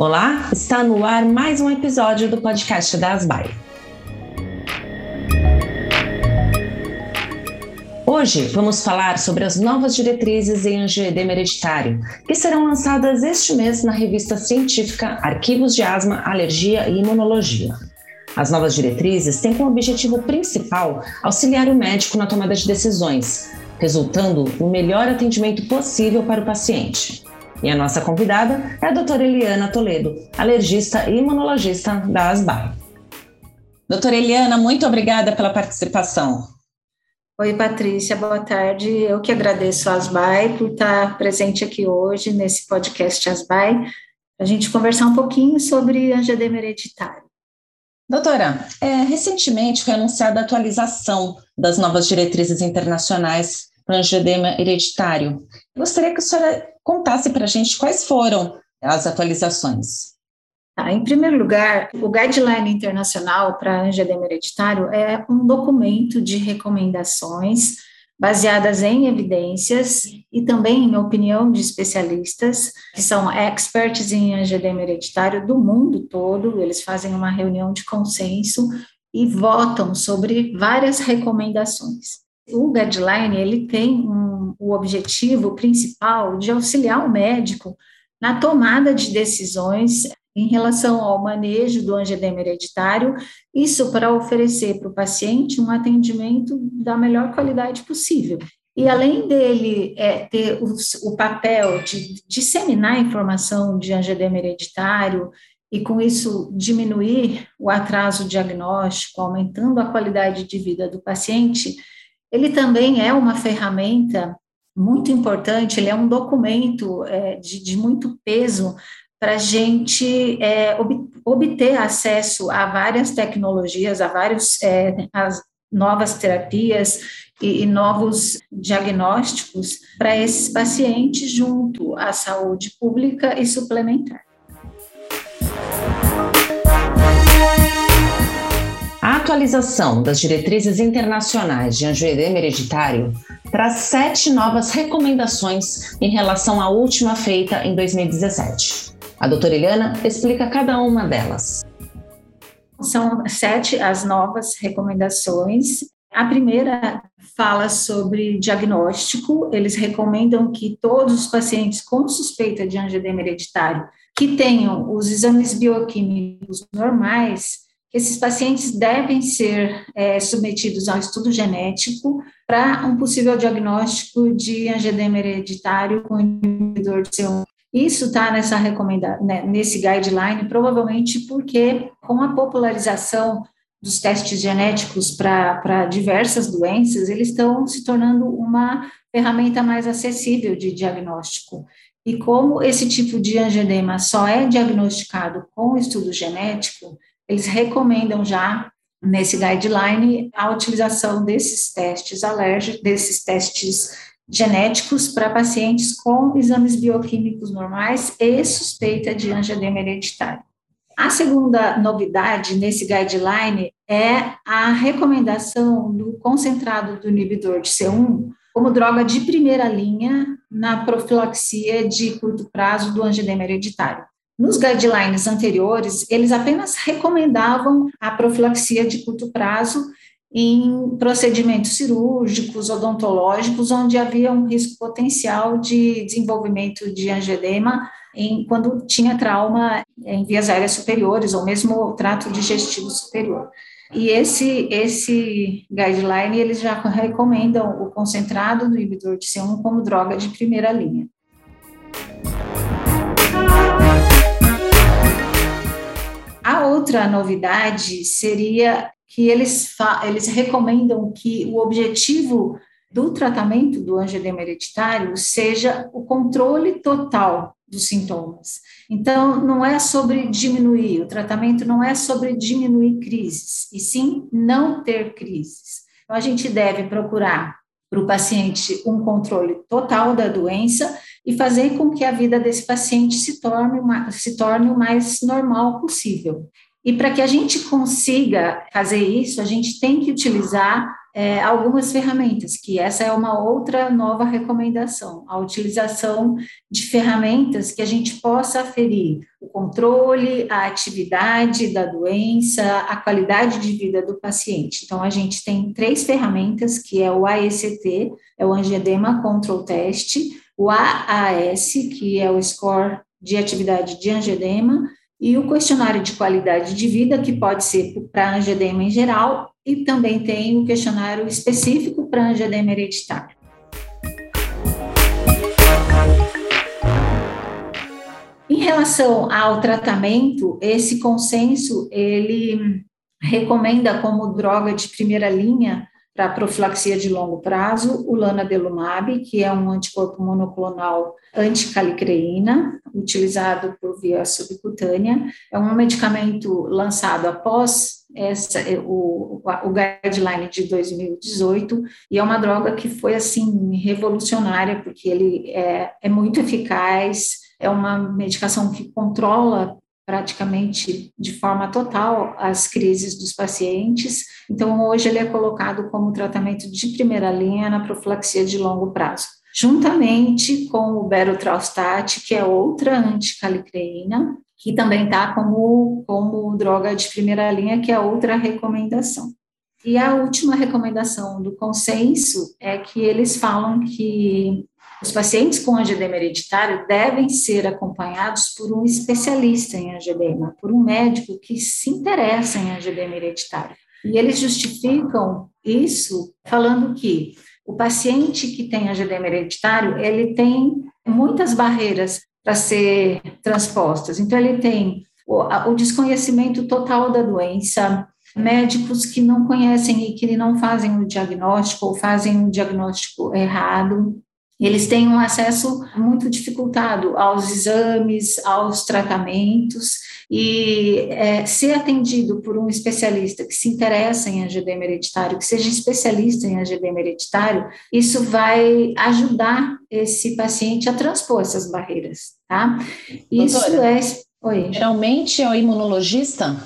Olá, está no ar mais um episódio do podcast da Asbai. Hoje vamos falar sobre as novas diretrizes em angioedema hereditário, que serão lançadas este mês na revista científica Arquivos de Asma, Alergia e Imunologia. As novas diretrizes têm como objetivo principal auxiliar o médico na tomada de decisões, resultando no melhor atendimento possível para o paciente. E a nossa convidada é a doutora Eliana Toledo, alergista e imunologista da ASBAI. Doutora Eliana, muito obrigada pela participação. Oi, Patrícia, boa tarde. Eu que agradeço a ASBAI por estar presente aqui hoje nesse podcast ASBAI, para a gente conversar um pouquinho sobre angedema hereditário. Doutora, é, recentemente foi anunciada a atualização das novas diretrizes internacionais angioedema hereditário. Gostaria que a senhora contasse para a gente quais foram as atualizações. Tá, em primeiro lugar, o Guideline Internacional para Angioedema Hereditário é um documento de recomendações baseadas em evidências e também em opinião de especialistas, que são experts em angioedema hereditário do mundo todo, eles fazem uma reunião de consenso e votam sobre várias recomendações. O guideline, ele tem um, o objetivo principal de auxiliar o médico na tomada de decisões em relação ao manejo do angedema hereditário, isso para oferecer para o paciente um atendimento da melhor qualidade possível. E além dele é, ter o, o, papel de disseminar informação de angedema hereditário e com isso diminuir o atraso diagnóstico, aumentando a qualidade de vida do paciente, ele também é uma ferramenta muito importante, ele é um documento é, de, de muito peso para a gente é, obter acesso a várias tecnologias, a vários é, as novas terapias e, e novos diagnósticos para esses pacientes junto à saúde pública e suplementar. Atualização das diretrizes internacionais de angioedema hereditário traz sete novas recomendações em relação à última feita em 2017. A doutora Eliana explica cada uma delas. São sete as novas recomendações. A primeira fala sobre diagnóstico. Eles recomendam que todos os pacientes com suspeita de angedema hereditário que tenham os exames bioquímicos normais, esses pacientes devem ser é, submetidos ao estudo genético para um possível diagnóstico de angedema hereditário com inibidor de C1 isso está nessa recomendação, né, nesse guideline, provavelmente porque com a popularização dos testes genéticos para diversas doenças, eles estão se tornando uma ferramenta mais acessível de diagnóstico. E como esse tipo de angedema só é diagnosticado com estudo genético, eles recomendam já nesse guideline a utilização desses testes alérgicos, desses testes genéticos para pacientes com exames bioquímicos normais e suspeita de angioedema hereditário. A segunda novidade nesse guideline é a recomendação do concentrado do inibidor de C1 como droga de primeira linha na profilaxia de curto prazo do angioedema hereditário. Nos guidelines anteriores, eles apenas recomendavam a profilaxia de curto prazo em procedimentos cirúrgicos, odontológicos, onde havia um risco potencial de desenvolvimento de angedema em, quando tinha trauma em vias aéreas superiores ou mesmo trato digestivo superior. E esse, esse guideline, eles já recomendam o concentrado do inibidor de C1 como droga de primeira linha. A outra novidade seria que eles, eles recomendam que o objetivo do tratamento do angedema hereditário seja o controle total dos sintomas. Então, não é sobre diminuir, o tratamento não é sobre diminuir crises, e sim não ter crises. Então, a gente deve procurar para o paciente um controle total da doença e fazer com que a vida desse paciente se torne, uma, se torne o mais normal possível. E para que a gente consiga fazer isso, a gente tem que utilizar é, algumas ferramentas, que essa é uma outra nova recomendação, a utilização de ferramentas que a gente possa aferir o controle, a atividade da doença, a qualidade de vida do paciente. Então, a gente tem três ferramentas, que é o AECT, é o Angedema Control Test, o AAS, que é o Score de Atividade de Angedema, e o questionário de qualidade de vida, que pode ser para angedema em geral, e também tem o questionário específico para angedema hereditário. Em relação ao tratamento, esse consenso, ele recomenda como droga de primeira linha para profilaxia de longo prazo, o lanadelumab, que é um anticorpo monoclonal anticalicreína, utilizado por via subcutânea. É um medicamento lançado após essa, o, o guideline de 2018, e é uma droga que foi, assim, revolucionária, porque ele é, é muito eficaz, é uma medicação que controla praticamente de forma total as crises dos pacientes. Então, hoje ele é colocado como tratamento de primeira linha na profilaxia de longo prazo, juntamente com o berotralstat, que é outra anticalicreína, que também está como, como droga de primeira linha, que é outra recomendação. E a última recomendação do consenso é que eles falam que os pacientes com angedema hereditário devem ser acompanhados por um especialista em angedema, por um médico que se interessa em angedema hereditário. E eles justificam isso falando que o paciente que tem angedema hereditário, ele tem muitas barreiras para ser transpostas. Então, ele tem o, o desconhecimento total da doença, médicos que não conhecem e que não fazem o diagnóstico ou fazem o diagnóstico errado, eles têm um acesso muito dificultado aos exames, aos tratamentos, e é, ser atendido por um especialista que se interessa em angedema hereditário, que seja especialista em angedema hereditário, isso vai ajudar esse paciente a transpor essas barreiras, tá? Isso Doutora, é. Oi. Geralmente é o imunologista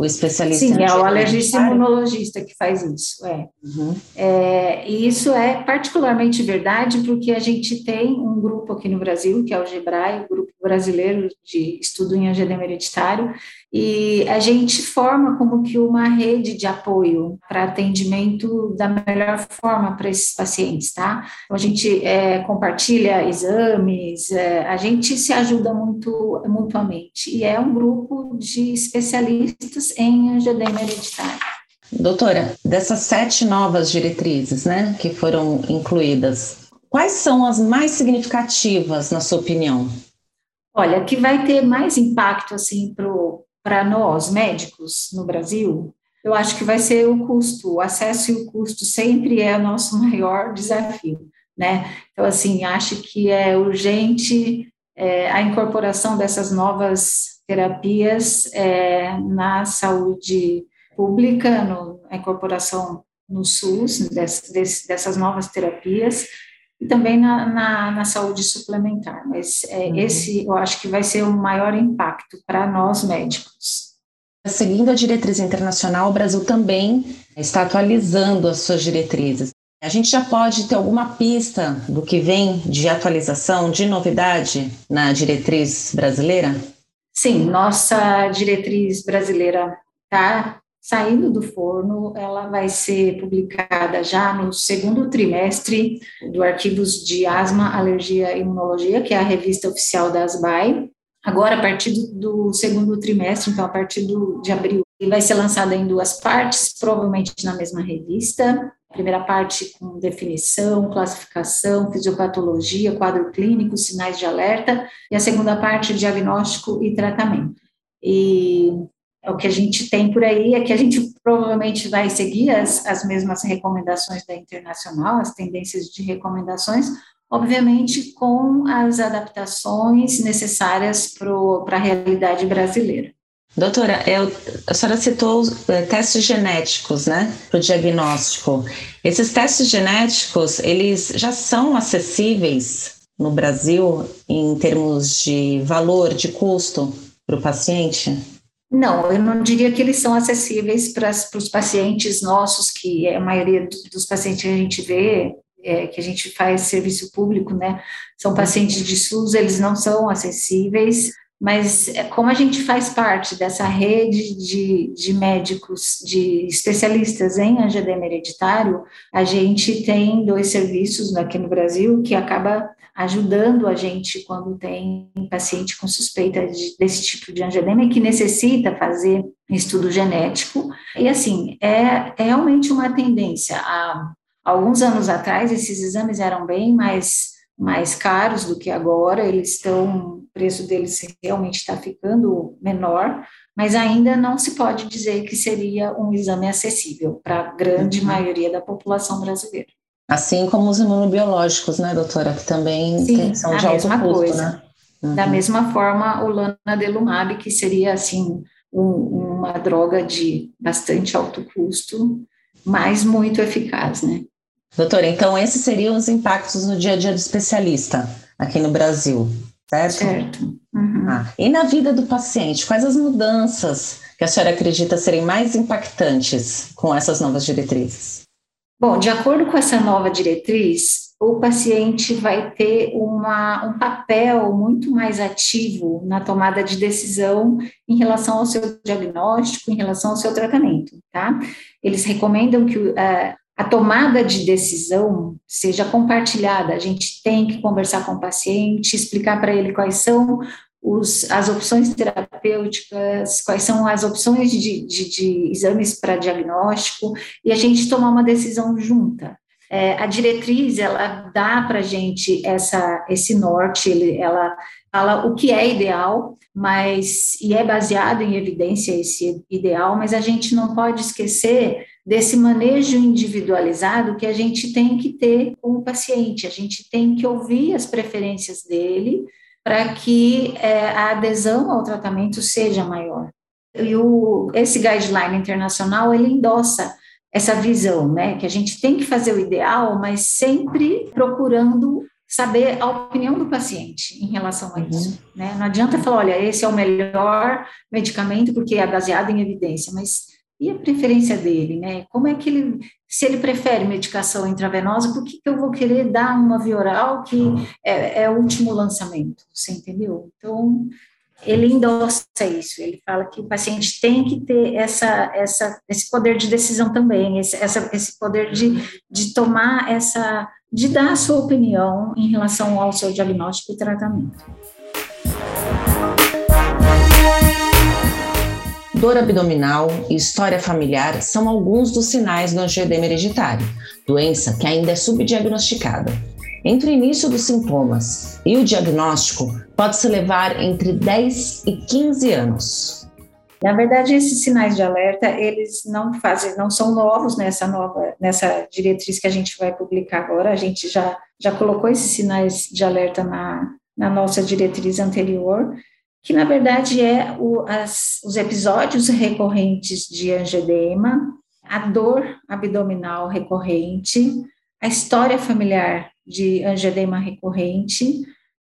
o especialista Sim, é o alergista imunologista que faz isso. É. Uhum. é. E isso é particularmente verdade porque a gente tem um grupo aqui no Brasil, que é o GEBRAE, o Grupo Brasileiro de Estudo em Angedema Hereditário, e a gente forma como que uma rede de apoio para atendimento da melhor forma para esses pacientes, tá? Então, a gente é, compartilha exames, é, a gente se ajuda muito mutuamente, e é um grupo de especialistas em angedema hereditário. Doutora, dessas sete novas diretrizes, né, que foram incluídas, quais são as mais significativas, na sua opinião? Olha, que vai ter mais impacto assim para para nós, médicos, no Brasil, eu acho que vai ser o custo, o acesso e o custo sempre é o nosso maior desafio, né? Então, assim, acho que é urgente é, a incorporação dessas novas terapias é, na saúde pública, no, a incorporação no SUS dessas, dessas novas terapias, e também na, na, na saúde suplementar. Mas é, uhum. esse eu acho que vai ser o maior impacto para nós médicos. Seguindo a diretriz internacional, o Brasil também está atualizando as suas diretrizes. A gente já pode ter alguma pista do que vem de atualização, de novidade na diretriz brasileira? Sim, nossa diretriz brasileira está saindo do forno, ela vai ser publicada já no segundo trimestre do Arquivos de Asma, Alergia e Imunologia, que é a revista oficial da ASBAI. Agora, a partir do, do segundo trimestre, então a partir do, de abril, vai ser lançado em duas partes, provavelmente na mesma revista. Primeira parte com definição, classificação, fisiopatologia, quadro clínico, sinais de alerta, e a segunda parte, diagnóstico e tratamento. E o que a gente tem por aí, é que a gente provavelmente vai seguir as, as mesmas recomendações da internacional, as tendências de recomendações, obviamente com as adaptações necessárias para a realidade brasileira. Doutora, eu, a senhora citou é, testes genéticos, né, para o diagnóstico. Esses testes genéticos, eles já são acessíveis no Brasil em termos de valor, de custo para o paciente? Não, eu não diria que eles são acessíveis para, os pacientes nossos, que é a maioria dos pacientes que a gente vê, é, que a gente faz serviço público, né? São pacientes de SUS, eles não são acessíveis, mas é, como a gente faz parte dessa rede de, de médicos, de especialistas em angedema hereditário, a gente tem dois serviços aqui no Brasil que acaba ajudando a gente quando tem paciente com suspeita de, desse tipo de angedema e que necessita fazer estudo genético. E assim, é, é realmente uma tendência. Há alguns anos atrás, esses exames eram bem mais, mais caros do que agora, eles estão, o preço deles realmente está ficando menor, mas ainda não se pode dizer que seria um exame acessível para a grande uhum. maioria da população brasileira. Assim como os imunobiológicos, né, doutora, que também Sim, tem, são de alto custo, coisa. né? Uhum. Da mesma forma, o lanadelumab, que seria, assim, um, uma droga de bastante alto custo, mas muito eficaz, né? Doutora, então esses seriam os impactos no dia a dia do especialista aqui no Brasil, certo? Certo. Uhum. Ah, e na vida do paciente, quais as mudanças que a senhora acredita serem mais impactantes com essas novas diretrizes? Bom, de acordo com essa nova diretriz, o paciente vai ter uma, um papel muito mais ativo na tomada de decisão em relação ao seu diagnóstico, em relação ao seu tratamento, tá? Eles recomendam que uh, a tomada de decisão seja compartilhada. A gente tem que conversar com o paciente, explicar para ele quais são os, as opções terapêuticas, quais são as opções de, de, de exames para diagnóstico, e a gente tomar uma decisão junta. É, a diretriz, ela dá para a gente essa, esse norte, ela fala o que é ideal, mas, e é baseado em evidência esse ideal, mas a gente não pode esquecer desse manejo individualizado que a gente tem que ter com o paciente, a gente tem que ouvir as preferências dele, para que é, a adesão ao tratamento seja maior. E o, esse guideline internacional, ele endossa essa visão, né, que a gente tem que fazer o ideal, mas sempre procurando saber a opinião do paciente em relação a isso. Uhum. Né? Não adianta falar, olha, esse é o melhor medicamento porque é baseado em evidência, mas e a preferência dele, né? Como é que ele, se ele prefere medicação intravenosa, por que, que eu vou querer dar uma via oral que é, é o último lançamento? Você entendeu? Então, ele endossa isso, ele fala que o paciente tem que ter essa, essa, esse poder de decisão também, esse, essa, esse poder de, de tomar essa, de dar a sua opinião em relação ao seu diagnóstico e tratamento. Dor abdominal e história familiar são alguns dos sinais do angioedema hereditário, doença que ainda é subdiagnosticada. Entre o início dos sintomas e o diagnóstico, pode-se levar entre 10 e 15 anos. Na verdade, esses sinais de alerta, eles não fazem, não são novos nessa nova, nessa diretriz que a gente vai publicar agora. A gente já, já colocou esses sinais de alerta na, na nossa diretriz anterior, que na verdade é o, as, os episódios recorrentes de angedema, a dor abdominal recorrente, a história familiar de angedema recorrente,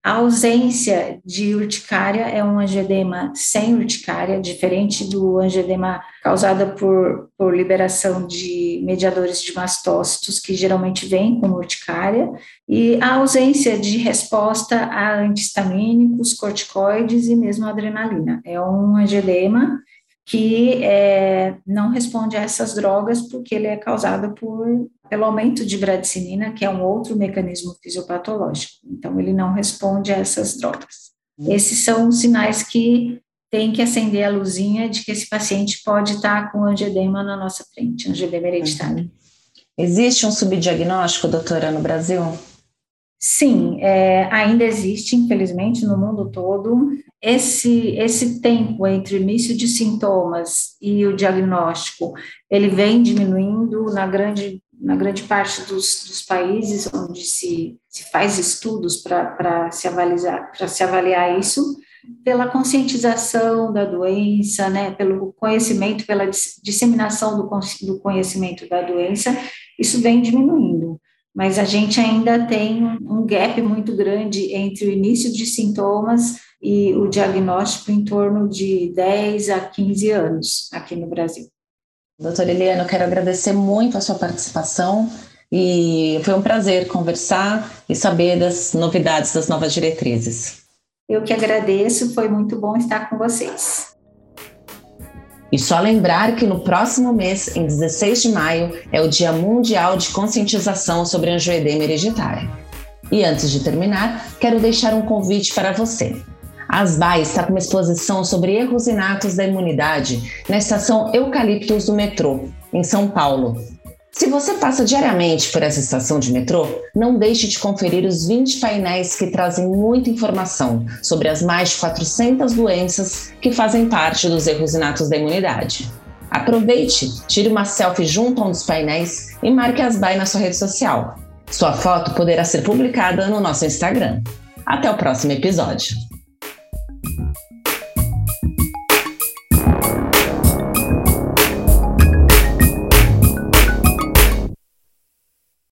a ausência de urticária é um angedema sem urticária, diferente do angedema causado por, por liberação de mediadores de mastócitos, que geralmente vem com urticária, e a ausência de resposta a antihistamínicos, corticoides e mesmo adrenalina. É um angedema que é, não responde a essas drogas porque ele é causado por, pelo aumento de bradicinina, que é um outro mecanismo fisiopatológico. Então, ele não responde a essas drogas. Esses são os sinais que tem que acender a luzinha de que esse paciente pode estar com angedema na nossa frente, angedema hereditário. Uhum. Existe um subdiagnóstico, doutora, no Brasil? Sim, é, ainda existe, infelizmente, no mundo todo. Esse, esse tempo entre o início de sintomas e o diagnóstico, ele vem diminuindo na grande, na grande parte dos, dos países onde se, se faz estudos para se, avaliar, se avaliar isso, pela conscientização da doença, né, pelo conhecimento, pela disseminação do, do conhecimento da doença, isso vem diminuindo mas a gente ainda tem um gap muito grande entre o início de sintomas e o diagnóstico em torno de 10 a 15 anos aqui no Brasil. Doutora Eliana, eu quero agradecer muito a sua participação e foi um prazer conversar e saber das novidades das novas diretrizes. Eu que agradeço, foi muito bom estar com vocês. E só lembrar que no próximo mês, em 16 de maio, é o Dia Mundial de Conscientização sobre Angioedema Hereditário. E antes de terminar, quero deixar um convite para você. A ASBAI está com uma exposição sobre erros inatos da imunidade na estação Eucaliptus do metrô, em São Paulo, se você passa diariamente por essa estação de metrô, não deixe de conferir os 20 painéis que trazem muita informação sobre as mais de 400 doenças que fazem parte dos erros inatos da imunidade. Aproveite, tire uma selfie junto a um dos painéis e marque as BAI na sua rede social. Sua foto poderá ser publicada no nosso Instagram. Até o próximo episódio.